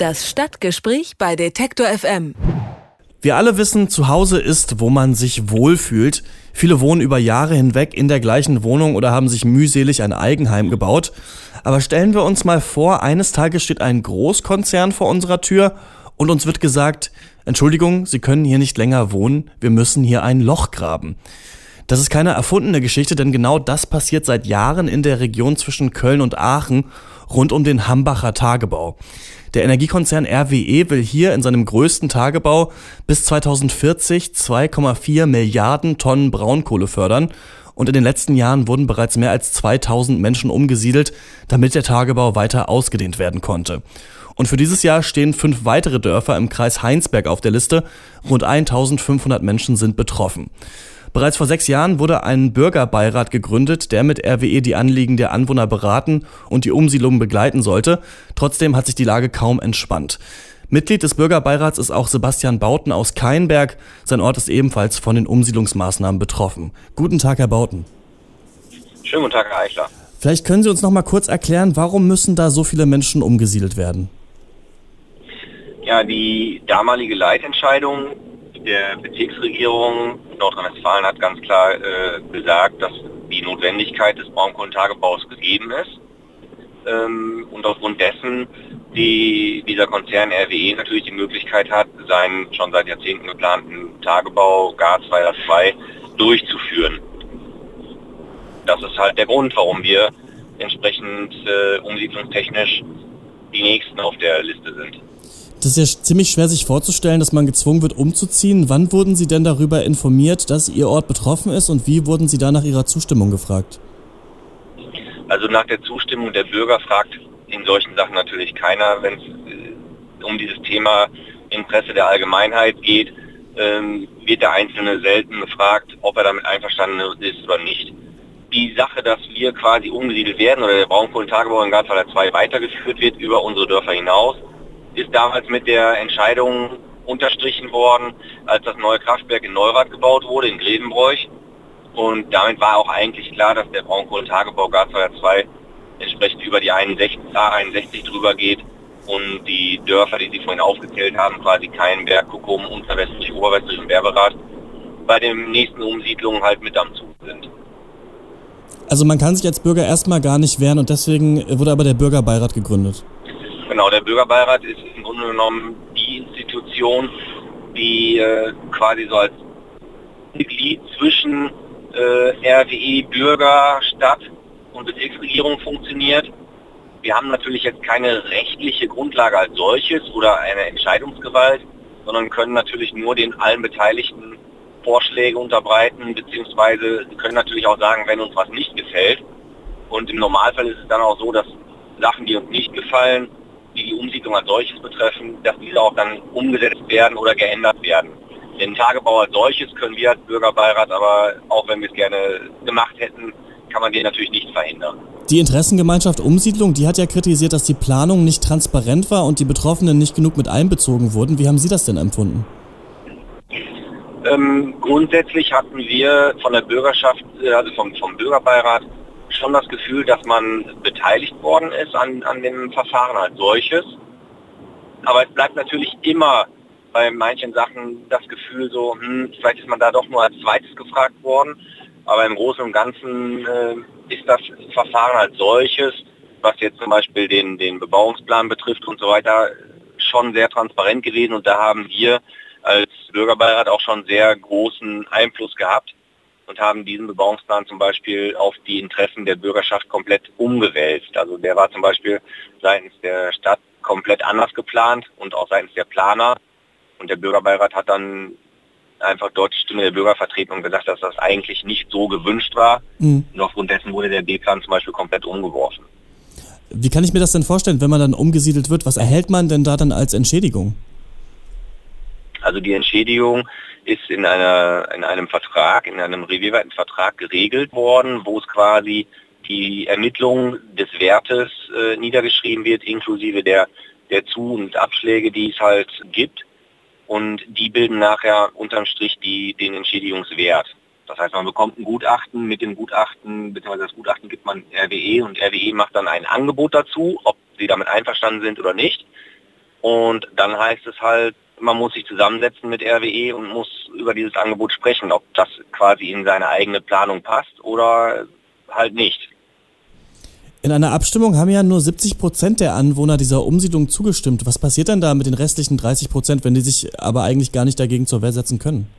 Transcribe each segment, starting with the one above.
Das Stadtgespräch bei Detektor FM. Wir alle wissen, zu Hause ist, wo man sich wohlfühlt. Viele wohnen über Jahre hinweg in der gleichen Wohnung oder haben sich mühselig ein Eigenheim gebaut. Aber stellen wir uns mal vor, eines Tages steht ein Großkonzern vor unserer Tür und uns wird gesagt, Entschuldigung, Sie können hier nicht länger wohnen, wir müssen hier ein Loch graben. Das ist keine erfundene Geschichte, denn genau das passiert seit Jahren in der Region zwischen Köln und Aachen rund um den Hambacher Tagebau. Der Energiekonzern RWE will hier in seinem größten Tagebau bis 2040 2,4 Milliarden Tonnen Braunkohle fördern und in den letzten Jahren wurden bereits mehr als 2000 Menschen umgesiedelt, damit der Tagebau weiter ausgedehnt werden konnte. Und für dieses Jahr stehen fünf weitere Dörfer im Kreis Heinsberg auf der Liste. Rund 1500 Menschen sind betroffen. Bereits vor sechs Jahren wurde ein Bürgerbeirat gegründet, der mit RWE die Anliegen der Anwohner beraten und die Umsiedlung begleiten sollte. Trotzdem hat sich die Lage kaum entspannt. Mitglied des Bürgerbeirats ist auch Sebastian Bauten aus Keinberg. Sein Ort ist ebenfalls von den Umsiedlungsmaßnahmen betroffen. Guten Tag, Herr Bauten. Schönen guten Tag, Herr Eichler. Vielleicht können Sie uns noch mal kurz erklären, warum müssen da so viele Menschen umgesiedelt werden? Ja, die damalige Leitentscheidung der Bezirksregierung Nordrhein-Westfalen hat ganz klar äh, gesagt, dass die Notwendigkeit des Braunkohlentagebaus gegeben ist. Ähm, und aufgrund dessen die, dieser Konzern RWE natürlich die Möglichkeit hat, seinen schon seit Jahrzehnten geplanten Tagebau GAR 2 durchzuführen. Das ist halt der Grund, warum wir entsprechend äh, umsiedlungstechnisch die nächsten auf der Liste sind. Das ist ja ziemlich schwer sich vorzustellen, dass man gezwungen wird, umzuziehen. Wann wurden Sie denn darüber informiert, dass Ihr Ort betroffen ist und wie wurden Sie da nach Ihrer Zustimmung gefragt? Also nach der Zustimmung der Bürger fragt in solchen Sachen natürlich keiner, wenn es äh, um dieses Thema Interesse der Allgemeinheit geht, ähm, wird der Einzelne selten gefragt, ob er damit einverstanden ist oder nicht. Die Sache, dass wir quasi umgesiedelt werden oder der Braunkohlentagebau in Garzweiler 2 weitergeführt wird über unsere Dörfer hinaus, ist damals mit der Entscheidung unterstrichen worden, als das neue Kraftwerk in Neurath gebaut wurde, in Grevenbroich. Und damit war auch eigentlich klar, dass der Braunkohlentagebau Garzweiler 2 entsprechend über die 61, A61 drüber geht und die Dörfer, die Sie vorhin aufgezählt haben, quasi Keinberg, Kuckum, Unterwestlich, Oberwestlich und Berberath, bei den nächsten Umsiedlungen halt mit am Zug. Also man kann sich als Bürger erstmal gar nicht wehren und deswegen wurde aber der Bürgerbeirat gegründet. Genau, der Bürgerbeirat ist im Grunde genommen die Institution, die äh, quasi so als Mitglied zwischen äh, RWE, Bürger, Stadt und Bezirksregierung funktioniert. Wir haben natürlich jetzt keine rechtliche Grundlage als solches oder eine Entscheidungsgewalt, sondern können natürlich nur den allen Beteiligten Vorschläge unterbreiten, beziehungsweise können natürlich auch sagen, wenn uns was nicht gefällt. Und im Normalfall ist es dann auch so, dass Sachen, die uns nicht gefallen, die die Umsiedlung als solches betreffen, dass diese auch dann umgesetzt werden oder geändert werden. Den Tagebau als solches können wir als Bürgerbeirat, aber auch wenn wir es gerne gemacht hätten, kann man den natürlich nicht verhindern. Die Interessengemeinschaft Umsiedlung, die hat ja kritisiert, dass die Planung nicht transparent war und die Betroffenen nicht genug mit einbezogen wurden. Wie haben Sie das denn empfunden? Ähm, grundsätzlich hatten wir von der Bürgerschaft, äh, also vom, vom Bürgerbeirat, schon das Gefühl, dass man beteiligt worden ist an, an dem Verfahren als solches. Aber es bleibt natürlich immer bei manchen Sachen das Gefühl so, hm, vielleicht ist man da doch nur als zweites gefragt worden. Aber im Großen und Ganzen äh, ist das Verfahren als solches, was jetzt zum Beispiel den, den Bebauungsplan betrifft und so weiter, schon sehr transparent gewesen. Und da haben wir als Bürgerbeirat auch schon sehr großen Einfluss gehabt und haben diesen Bebauungsplan zum Beispiel auf die Interessen der Bürgerschaft komplett umgewälzt. Also der war zum Beispiel seitens der Stadt komplett anders geplant und auch seitens der Planer. Und der Bürgerbeirat hat dann einfach dort die Stimme der Bürgervertretung gesagt, dass das eigentlich nicht so gewünscht war. Mhm. Und aufgrund dessen wurde der B-Plan zum Beispiel komplett umgeworfen. Wie kann ich mir das denn vorstellen, wenn man dann umgesiedelt wird? Was erhält man denn da dann als Entschädigung? Also die Entschädigung ist in, einer, in einem Vertrag, in einem revierweiten Vertrag geregelt worden, wo es quasi die Ermittlung des Wertes äh, niedergeschrieben wird, inklusive der, der Zu- und Abschläge, die es halt gibt. Und die bilden nachher unterm Strich die, den Entschädigungswert. Das heißt, man bekommt ein Gutachten, mit dem Gutachten, beziehungsweise das Gutachten gibt man RWE und RWE macht dann ein Angebot dazu, ob sie damit einverstanden sind oder nicht. Und dann heißt es halt, man muss sich zusammensetzen mit RWE und muss über dieses Angebot sprechen, ob das quasi in seine eigene Planung passt oder halt nicht. In einer Abstimmung haben ja nur 70 Prozent der Anwohner dieser Umsiedlung zugestimmt. Was passiert denn da mit den restlichen 30 Prozent, wenn die sich aber eigentlich gar nicht dagegen zur Wehr setzen können?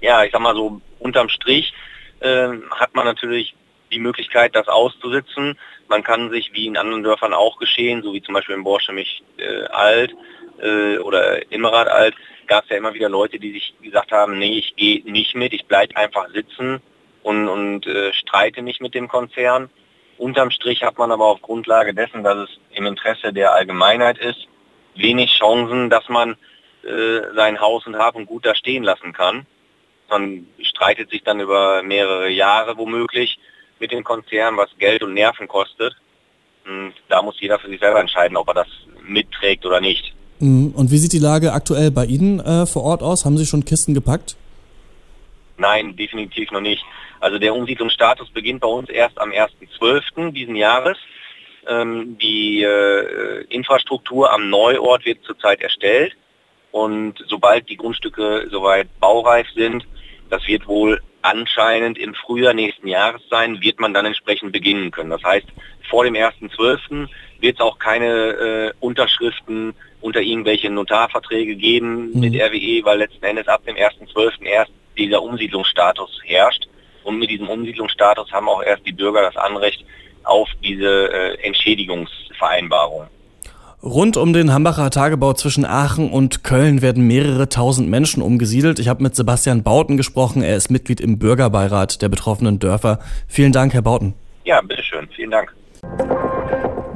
Ja, ich sag mal so, unterm Strich äh, hat man natürlich die Möglichkeit, das auszusitzen. Man kann sich, wie in anderen Dörfern auch geschehen, so wie zum Beispiel in Borschemich äh, alt äh, oder Immerath alt, gab es ja immer wieder Leute, die sich gesagt haben, nee, ich gehe nicht mit, ich bleibe einfach sitzen und, und äh, streite nicht mit dem Konzern. Unterm Strich hat man aber auf Grundlage dessen, dass es im Interesse der Allgemeinheit ist, wenig Chancen, dass man äh, sein Haus und Hab und Gut da stehen lassen kann. Man streitet sich dann über mehrere Jahre womöglich mit dem Konzern, was Geld und Nerven kostet. Und da muss jeder für sich selber entscheiden, ob er das mitträgt oder nicht. Mhm. Und wie sieht die Lage aktuell bei Ihnen äh, vor Ort aus? Haben Sie schon Kisten gepackt? Nein, definitiv noch nicht. Also der Umsiedlungsstatus beginnt bei uns erst am 1.12. diesen Jahres. Ähm, die äh, Infrastruktur am Neuort wird zurzeit erstellt und sobald die Grundstücke soweit baureif sind, das wird wohl anscheinend im Frühjahr nächsten Jahres sein, wird man dann entsprechend beginnen können. Das heißt, vor dem 1.12. wird es auch keine äh, Unterschriften unter irgendwelche Notarverträge geben mhm. mit RWE, weil letzten Endes ab dem 1.12. erst dieser Umsiedlungsstatus herrscht. Und mit diesem Umsiedlungsstatus haben auch erst die Bürger das Anrecht auf diese äh, Entschädigungsvereinbarung. Rund um den Hambacher Tagebau zwischen Aachen und Köln werden mehrere tausend Menschen umgesiedelt. Ich habe mit Sebastian Bauten gesprochen. Er ist Mitglied im Bürgerbeirat der betroffenen Dörfer. Vielen Dank, Herr Bauten. Ja, bitteschön. Vielen Dank.